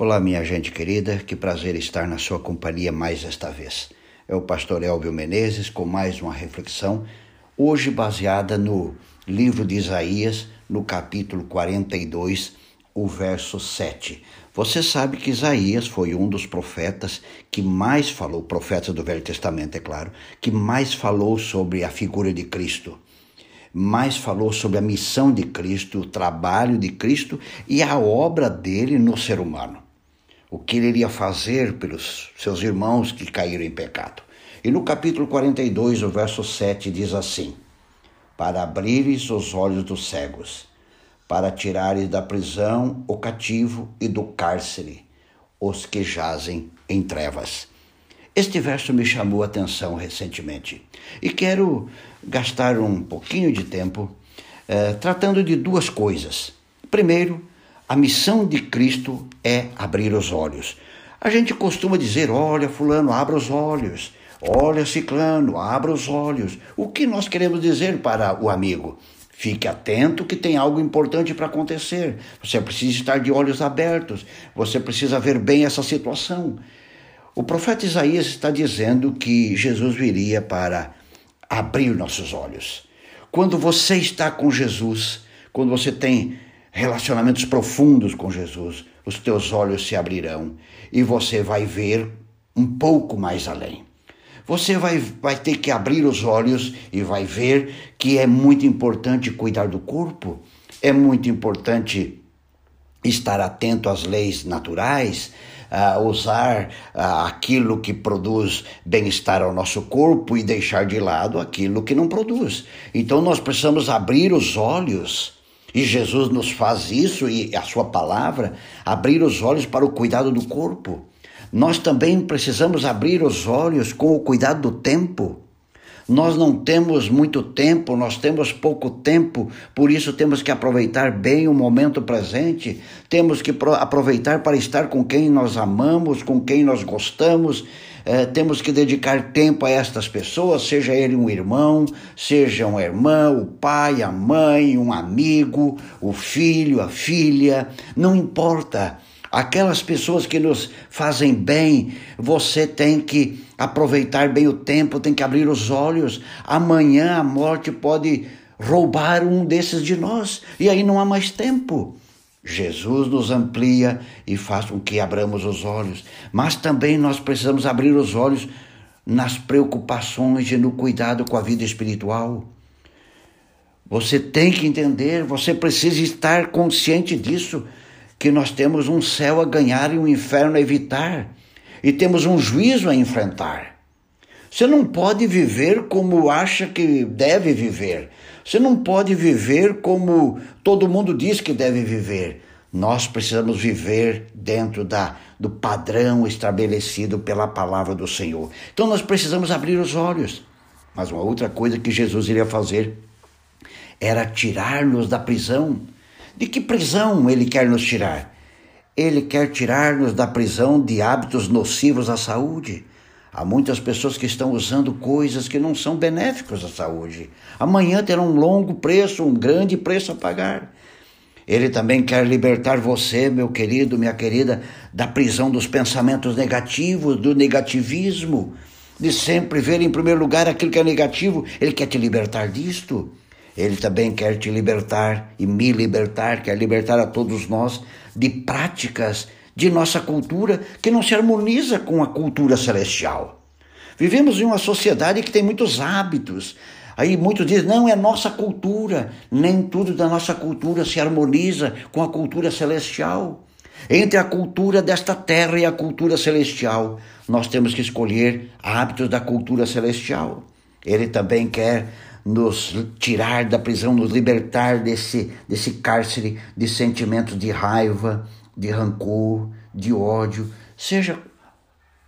Olá, minha gente querida, que prazer estar na sua companhia mais esta vez. É o pastor Elvio Menezes com mais uma reflexão, hoje baseada no livro de Isaías, no capítulo 42, o verso 7. Você sabe que Isaías foi um dos profetas que mais falou, profetas do Velho Testamento, é claro, que mais falou sobre a figura de Cristo mais falou sobre a missão de Cristo, o trabalho de Cristo e a obra dele no ser humano o que ele iria fazer pelos seus irmãos que caíram em pecado. E no capítulo 42, o verso 7 diz assim: Para abrires os olhos dos cegos, para tirares da prisão o cativo e do cárcere os que jazem em trevas. Este verso me chamou a atenção recentemente e quero gastar um pouquinho de tempo eh, tratando de duas coisas. Primeiro, a missão de Cristo é abrir os olhos. A gente costuma dizer: olha, Fulano, abra os olhos. Olha, Ciclano, abra os olhos. O que nós queremos dizer para o amigo? Fique atento que tem algo importante para acontecer. Você precisa estar de olhos abertos. Você precisa ver bem essa situação. O profeta Isaías está dizendo que Jesus viria para abrir nossos olhos. Quando você está com Jesus, quando você tem relacionamentos profundos com Jesus, os teus olhos se abrirão e você vai ver um pouco mais além. Você vai, vai ter que abrir os olhos e vai ver que é muito importante cuidar do corpo, é muito importante estar atento às leis naturais, uh, usar aquilo que produz bem-estar ao nosso corpo e deixar de lado aquilo que não produz. Então nós precisamos abrir os olhos e Jesus nos faz isso e a sua palavra abrir os olhos para o cuidado do corpo. Nós também precisamos abrir os olhos com o cuidado do tempo. Nós não temos muito tempo, nós temos pouco tempo, por isso temos que aproveitar bem o momento presente, temos que aproveitar para estar com quem nós amamos, com quem nós gostamos é, temos que dedicar tempo a estas pessoas, seja ele um irmão, seja uma irmã, o pai, a mãe, um amigo, o filho, a filha, não importa. Aquelas pessoas que nos fazem bem, você tem que aproveitar bem o tempo, tem que abrir os olhos. Amanhã a morte pode roubar um desses de nós e aí não há mais tempo. Jesus nos amplia e faz com que abramos os olhos, mas também nós precisamos abrir os olhos nas preocupações e no cuidado com a vida espiritual. Você tem que entender, você precisa estar consciente disso, que nós temos um céu a ganhar e um inferno a evitar, e temos um juízo a enfrentar. Você não pode viver como acha que deve viver. Você não pode viver como todo mundo diz que deve viver. Nós precisamos viver dentro da, do padrão estabelecido pela palavra do Senhor. Então nós precisamos abrir os olhos. Mas uma outra coisa que Jesus iria fazer era tirar-nos da prisão. De que prisão ele quer nos tirar? Ele quer tirar-nos da prisão de hábitos nocivos à saúde. Há muitas pessoas que estão usando coisas que não são benéficas à saúde. Amanhã terão um longo preço, um grande preço a pagar. Ele também quer libertar você, meu querido, minha querida, da prisão dos pensamentos negativos, do negativismo, de sempre ver em primeiro lugar aquilo que é negativo. Ele quer te libertar disto. Ele também quer te libertar e me libertar, quer libertar a todos nós de práticas de nossa cultura que não se harmoniza com a cultura celestial. Vivemos em uma sociedade que tem muitos hábitos. Aí muitos dizem, não, é nossa cultura. Nem tudo da nossa cultura se harmoniza com a cultura celestial. Entre a cultura desta terra e a cultura celestial, nós temos que escolher hábitos da cultura celestial. Ele também quer nos tirar da prisão, nos libertar desse, desse cárcere de sentimentos de raiva, de rancor, de ódio, seja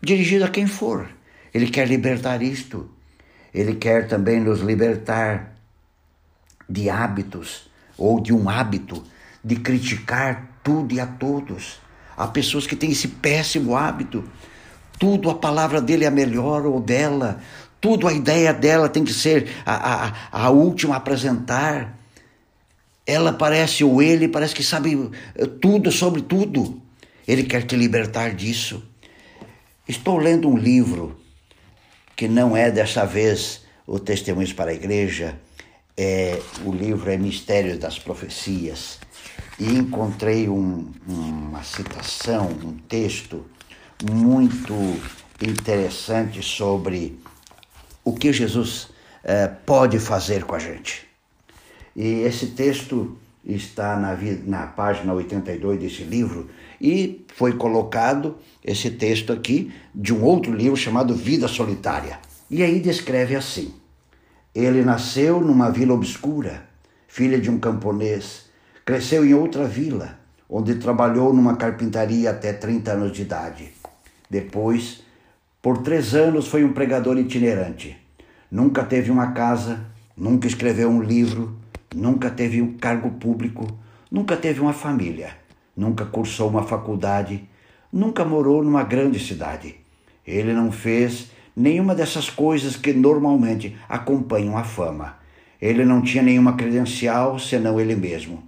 dirigido a quem for. Ele quer libertar isto. Ele quer também nos libertar de hábitos ou de um hábito de criticar tudo e a todos. Há pessoas que têm esse péssimo hábito. Tudo a palavra dele é melhor ou dela. Tudo a ideia dela tem que ser a, a, a última a apresentar. Ela parece, ou ele parece que sabe eh, tudo sobre tudo. Ele quer te libertar disso. Estou lendo um livro que não é dessa vez o Testemunhos para a Igreja, é, o livro é Mistérios das Profecias, e encontrei um, uma citação, um texto muito interessante sobre o que Jesus é, pode fazer com a gente. E esse texto está na, na página 82 desse livro e foi colocado esse texto aqui de um outro livro chamado Vida Solitária. E aí descreve assim: Ele nasceu numa vila obscura, filha de um camponês, cresceu em outra vila, onde trabalhou numa carpintaria até 30 anos de idade. Depois, por três anos, foi um pregador itinerante. Nunca teve uma casa, nunca escreveu um livro, nunca teve um cargo público, nunca teve uma família, nunca cursou uma faculdade, nunca morou numa grande cidade. Ele não fez nenhuma dessas coisas que normalmente acompanham a fama. Ele não tinha nenhuma credencial senão ele mesmo.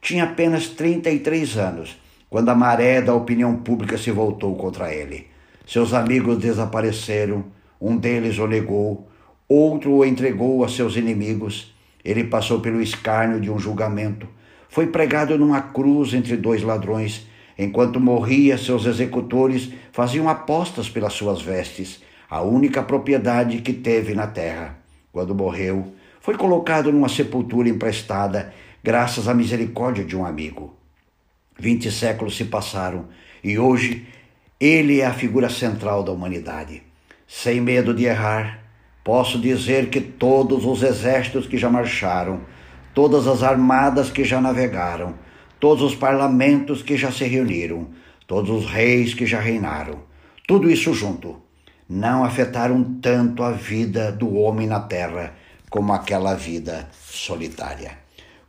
Tinha apenas 33 anos quando a maré da opinião pública se voltou contra ele. Seus amigos desapareceram, um deles o negou, outro o entregou a seus inimigos ele passou pelo escárnio de um julgamento. Foi pregado numa cruz entre dois ladrões. Enquanto morria, seus executores faziam apostas pelas suas vestes, a única propriedade que teve na terra. Quando morreu, foi colocado numa sepultura emprestada, graças à misericórdia de um amigo. Vinte séculos se passaram e hoje ele é a figura central da humanidade. Sem medo de errar, Posso dizer que todos os exércitos que já marcharam, todas as armadas que já navegaram, todos os parlamentos que já se reuniram, todos os reis que já reinaram, tudo isso junto, não afetaram tanto a vida do homem na terra como aquela vida solitária.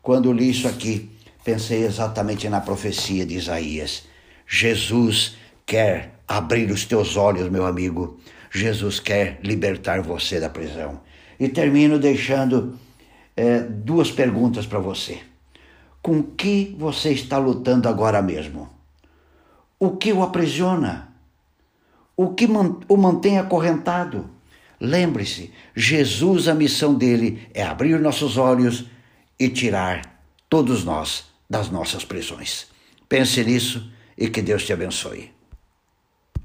Quando li isso aqui, pensei exatamente na profecia de Isaías. Jesus quer abrir os teus olhos, meu amigo, Jesus quer libertar você da prisão. E termino deixando é, duas perguntas para você. Com que você está lutando agora mesmo? O que o aprisiona? O que o mantém acorrentado? Lembre-se, Jesus, a missão dele é abrir nossos olhos e tirar todos nós das nossas prisões. Pense nisso e que Deus te abençoe.